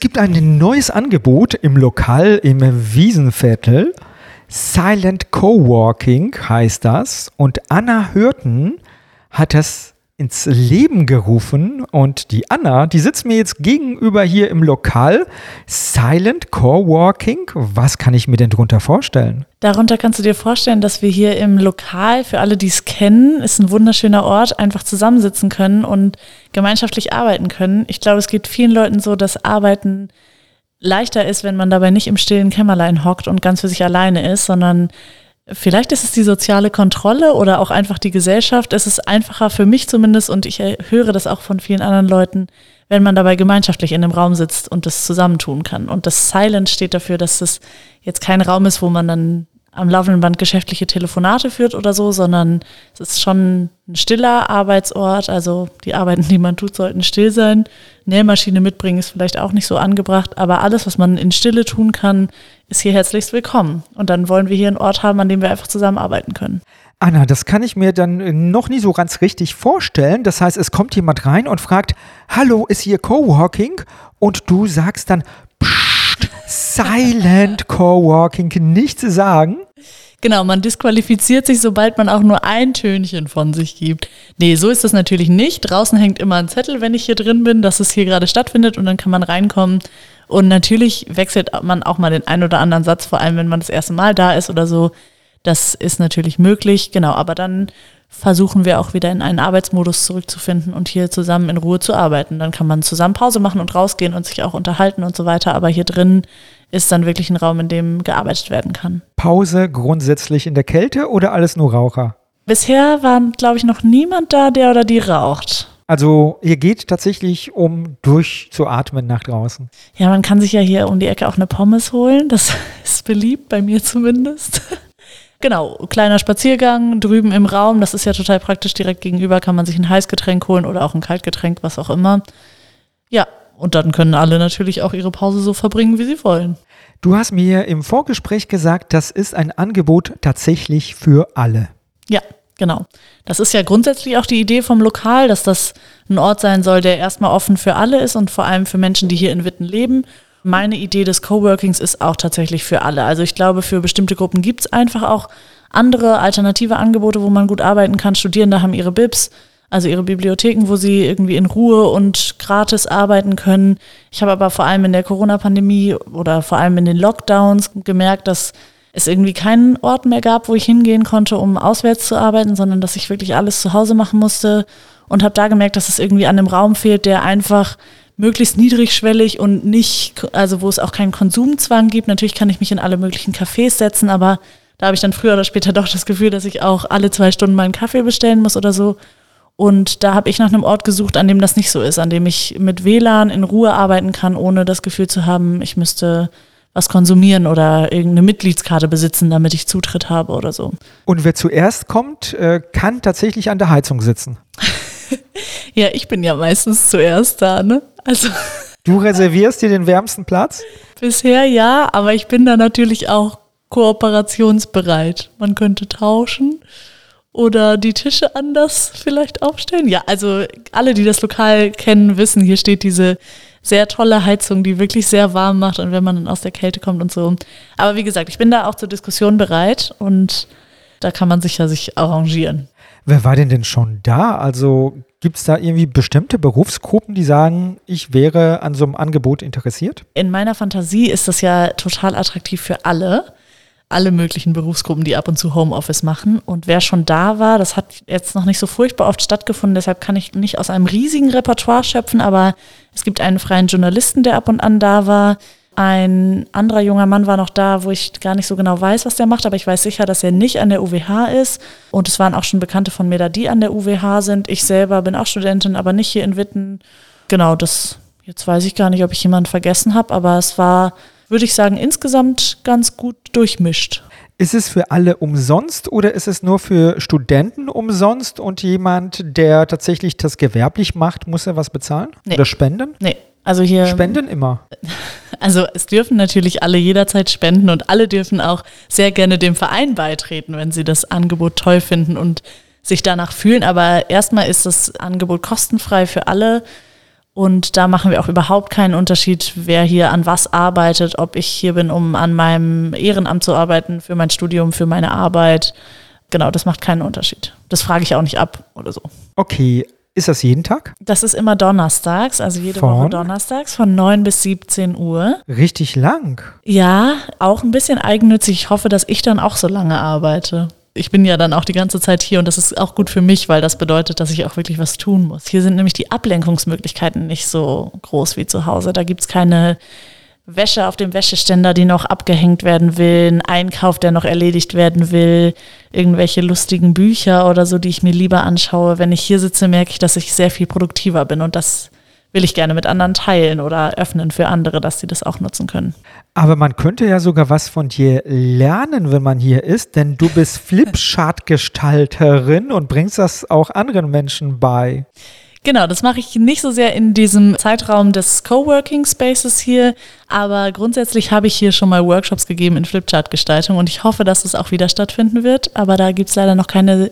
Es gibt ein neues Angebot im Lokal im Wiesenviertel. Silent Coworking heißt das. Und Anna Hürten hat das ins Leben gerufen und die Anna, die sitzt mir jetzt gegenüber hier im Lokal. Silent Coworking, was kann ich mir denn darunter vorstellen? Darunter kannst du dir vorstellen, dass wir hier im Lokal, für alle, die es kennen, ist ein wunderschöner Ort, einfach zusammensitzen können und gemeinschaftlich arbeiten können. Ich glaube, es geht vielen Leuten so, dass Arbeiten leichter ist, wenn man dabei nicht im stillen Kämmerlein hockt und ganz für sich alleine ist, sondern Vielleicht ist es die soziale Kontrolle oder auch einfach die Gesellschaft. Es ist einfacher für mich zumindest und ich höre das auch von vielen anderen Leuten, wenn man dabei gemeinschaftlich in einem Raum sitzt und das zusammentun kann. Und das Silent steht dafür, dass es jetzt kein Raum ist, wo man dann am laufenden Band geschäftliche Telefonate führt oder so, sondern es ist schon ein stiller Arbeitsort. Also die Arbeiten, die man tut, sollten still sein. Nähmaschine mitbringen ist vielleicht auch nicht so angebracht, aber alles, was man in Stille tun kann, ist hier herzlichst willkommen. Und dann wollen wir hier einen Ort haben, an dem wir einfach zusammenarbeiten können. Anna, das kann ich mir dann noch nie so ganz richtig vorstellen. Das heißt, es kommt jemand rein und fragt, hallo, ist hier Coworking? Und du sagst dann, Silent Coworking, nichts sagen. Genau, man disqualifiziert sich, sobald man auch nur ein Tönchen von sich gibt. Nee, so ist das natürlich nicht. Draußen hängt immer ein Zettel, wenn ich hier drin bin, dass es hier gerade stattfindet und dann kann man reinkommen. Und natürlich wechselt man auch mal den einen oder anderen Satz, vor allem wenn man das erste Mal da ist oder so. Das ist natürlich möglich, genau, aber dann versuchen wir auch wieder in einen Arbeitsmodus zurückzufinden und hier zusammen in Ruhe zu arbeiten. Dann kann man zusammen Pause machen und rausgehen und sich auch unterhalten und so weiter. Aber hier drin ist dann wirklich ein Raum, in dem gearbeitet werden kann. Pause grundsätzlich in der Kälte oder alles nur Raucher? Bisher war, glaube ich, noch niemand da, der oder die raucht. Also hier geht tatsächlich um durchzuatmen nach draußen. Ja, man kann sich ja hier um die Ecke auch eine Pommes holen. Das ist beliebt, bei mir zumindest. Genau, kleiner Spaziergang drüben im Raum, das ist ja total praktisch. Direkt gegenüber kann man sich ein Heißgetränk holen oder auch ein Kaltgetränk, was auch immer. Ja, und dann können alle natürlich auch ihre Pause so verbringen, wie sie wollen. Du hast mir im Vorgespräch gesagt, das ist ein Angebot tatsächlich für alle. Ja, genau. Das ist ja grundsätzlich auch die Idee vom Lokal, dass das ein Ort sein soll, der erstmal offen für alle ist und vor allem für Menschen, die hier in Witten leben meine Idee des Coworkings ist auch tatsächlich für alle. Also ich glaube, für bestimmte Gruppen gibt es einfach auch andere alternative Angebote, wo man gut arbeiten kann. Studierende haben ihre Bibs, also ihre Bibliotheken, wo sie irgendwie in Ruhe und gratis arbeiten können. Ich habe aber vor allem in der Corona-Pandemie oder vor allem in den Lockdowns gemerkt, dass es irgendwie keinen Ort mehr gab, wo ich hingehen konnte, um auswärts zu arbeiten, sondern dass ich wirklich alles zu Hause machen musste und habe da gemerkt, dass es irgendwie an einem Raum fehlt, der einfach möglichst niedrigschwellig und nicht, also wo es auch keinen Konsumzwang gibt. Natürlich kann ich mich in alle möglichen Cafés setzen, aber da habe ich dann früher oder später doch das Gefühl, dass ich auch alle zwei Stunden mal einen Kaffee bestellen muss oder so. Und da habe ich nach einem Ort gesucht, an dem das nicht so ist, an dem ich mit WLAN in Ruhe arbeiten kann, ohne das Gefühl zu haben, ich müsste was konsumieren oder irgendeine Mitgliedskarte besitzen, damit ich Zutritt habe oder so. Und wer zuerst kommt, äh, kann tatsächlich an der Heizung sitzen. ja, ich bin ja meistens zuerst da, ne? Also. Du reservierst dir den wärmsten Platz? Bisher ja, aber ich bin da natürlich auch kooperationsbereit. Man könnte tauschen oder die Tische anders vielleicht aufstellen. Ja, also alle, die das Lokal kennen, wissen, hier steht diese sehr tolle Heizung, die wirklich sehr warm macht und wenn man dann aus der Kälte kommt und so. Aber wie gesagt, ich bin da auch zur Diskussion bereit und da kann man sich ja sich arrangieren. Wer war denn denn schon da? Also gibt es da irgendwie bestimmte Berufsgruppen, die sagen, ich wäre an so einem Angebot interessiert? In meiner Fantasie ist das ja total attraktiv für alle. Alle möglichen Berufsgruppen, die ab und zu Homeoffice machen. Und wer schon da war, das hat jetzt noch nicht so furchtbar oft stattgefunden, deshalb kann ich nicht aus einem riesigen Repertoire schöpfen, aber es gibt einen freien Journalisten, der ab und an da war. Ein anderer junger Mann war noch da, wo ich gar nicht so genau weiß, was der macht, aber ich weiß sicher, dass er nicht an der UWH ist. Und es waren auch schon Bekannte von mir da, die an der UWH sind. Ich selber bin auch Studentin, aber nicht hier in Witten. Genau, das, jetzt weiß ich gar nicht, ob ich jemanden vergessen habe, aber es war, würde ich sagen, insgesamt ganz gut durchmischt. Ist es für alle umsonst oder ist es nur für Studenten umsonst und jemand, der tatsächlich das gewerblich macht, muss er was bezahlen nee. oder spenden? Nee, also hier. Spenden immer. Also es dürfen natürlich alle jederzeit spenden und alle dürfen auch sehr gerne dem Verein beitreten, wenn sie das Angebot toll finden und sich danach fühlen. Aber erstmal ist das Angebot kostenfrei für alle. Und da machen wir auch überhaupt keinen Unterschied, wer hier an was arbeitet, ob ich hier bin, um an meinem Ehrenamt zu arbeiten, für mein Studium, für meine Arbeit. Genau, das macht keinen Unterschied. Das frage ich auch nicht ab oder so. Okay, ist das jeden Tag? Das ist immer donnerstags, also jede Von? Woche donnerstags von 9 bis 17 Uhr. Richtig lang. Ja, auch ein bisschen eigennützig. Ich hoffe, dass ich dann auch so lange arbeite. Ich bin ja dann auch die ganze Zeit hier und das ist auch gut für mich, weil das bedeutet, dass ich auch wirklich was tun muss. Hier sind nämlich die Ablenkungsmöglichkeiten nicht so groß wie zu Hause. Da gibt's keine Wäsche auf dem Wäscheständer, die noch abgehängt werden will, ein Einkauf, der noch erledigt werden will, irgendwelche lustigen Bücher oder so, die ich mir lieber anschaue. Wenn ich hier sitze, merke ich, dass ich sehr viel produktiver bin und das will ich gerne mit anderen teilen oder öffnen für andere, dass sie das auch nutzen können. Aber man könnte ja sogar was von dir lernen, wenn man hier ist, denn du bist Flipchart-Gestalterin und bringst das auch anderen Menschen bei. Genau, das mache ich nicht so sehr in diesem Zeitraum des Coworking Spaces hier, aber grundsätzlich habe ich hier schon mal Workshops gegeben in Flipchart-Gestaltung und ich hoffe, dass es auch wieder stattfinden wird, aber da gibt es leider noch keine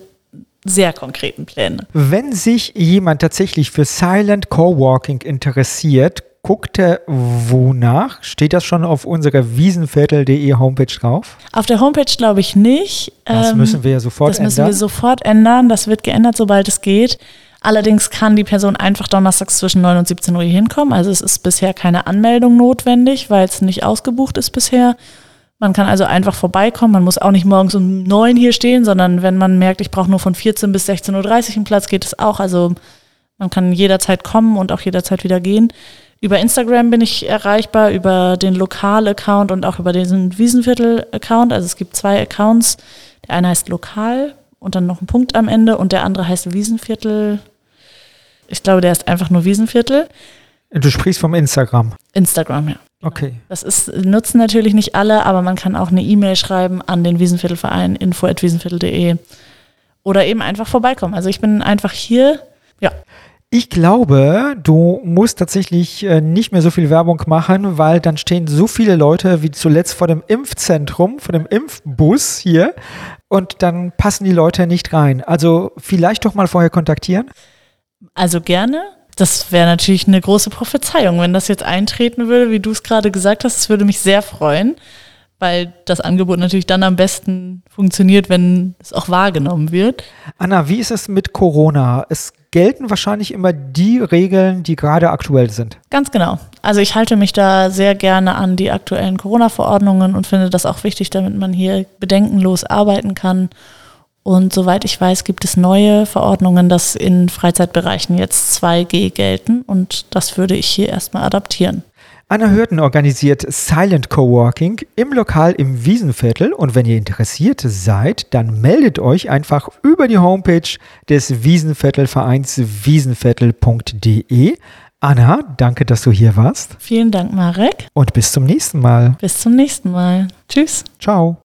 sehr konkreten Pläne. Wenn sich jemand tatsächlich für Silent Coworking interessiert, guckt er wonach? Steht das schon auf unserer wiesenviertel.de Homepage drauf? Auf der Homepage glaube ich nicht. Das Ähm, müssen wir ja sofort Das müssen ändern. wir sofort ändern. Das wird geändert, sobald es geht. Allerdings kann die Person einfach donnerstags zwischen 9 und 17 Uhr hier hinkommen. Also es ist bisher keine Anmeldung notwendig, weil es nicht ausgebucht ist bisher. Man kann also einfach vorbeikommen. Man muss auch nicht morgens um 9 hier stehen, sondern wenn man merkt, ich brauche nur von 14 bis 16.30 Uhr einen Platz, geht es auch. Also man kann jederzeit kommen und auch jederzeit wieder gehen. Über Instagram bin ich erreichbar, über den Lokal-Account und auch über diesen Wiesenviertel-Account. Also es gibt zwei Accounts. Der eine heißt Lokal und dann noch ein Punkt am Ende und der andere heißt Wiesenviertel. Ich glaube, der ist einfach nur Wiesenviertel. Du sprichst vom Instagram. Instagram, ja. Okay. Das ist, nutzen natürlich nicht alle, aber man kann auch eine E-Mail schreiben an den Wiesenviertelverein, info.wiesenviertel.de oder eben einfach vorbeikommen. Also ich bin einfach hier. Ja, Ich glaube, du musst tatsächlich äh, nicht mehr so viel Werbung machen, weil dann stehen so viele Leute wie zuletzt vor dem Impfzentrum, vor dem Impfbus hier und dann passen die Leute nicht rein. Also vielleicht doch mal vorher kontaktieren. Also gerne. Das wäre natürlich eine große Prophezeiung, wenn das jetzt eintreten würde, wie du es gerade gesagt hast. Das würde mich sehr freuen, weil das Angebot natürlich dann am besten funktioniert, wenn es auch wahrgenommen wird. Anna, wie ist es mit Corona? Es gelten wahrscheinlich immer die Regeln, die gerade aktuell sind. Ganz genau. Also ich halte mich da sehr gerne an die aktuellen Corona-Verordnungen und finde das auch wichtig, damit man hier bedenkenlos arbeiten kann. Und soweit ich weiß, gibt es neue Verordnungen, dass in Freizeitbereichen jetzt 2G gelten und das würde ich hier erstmal adaptieren. Anna Hürten organisiert Silent Coworking im Lokal im Wiesenviertel und wenn ihr interessiert seid, dann meldet euch einfach über die Homepage des Wiesenviertelvereins wiesenviertel.de. Anna, danke, dass du hier warst Vielen Dank, Marek. und bis zum nächsten Mal. Bis zum nächsten Mal. Tschüss. Ciao.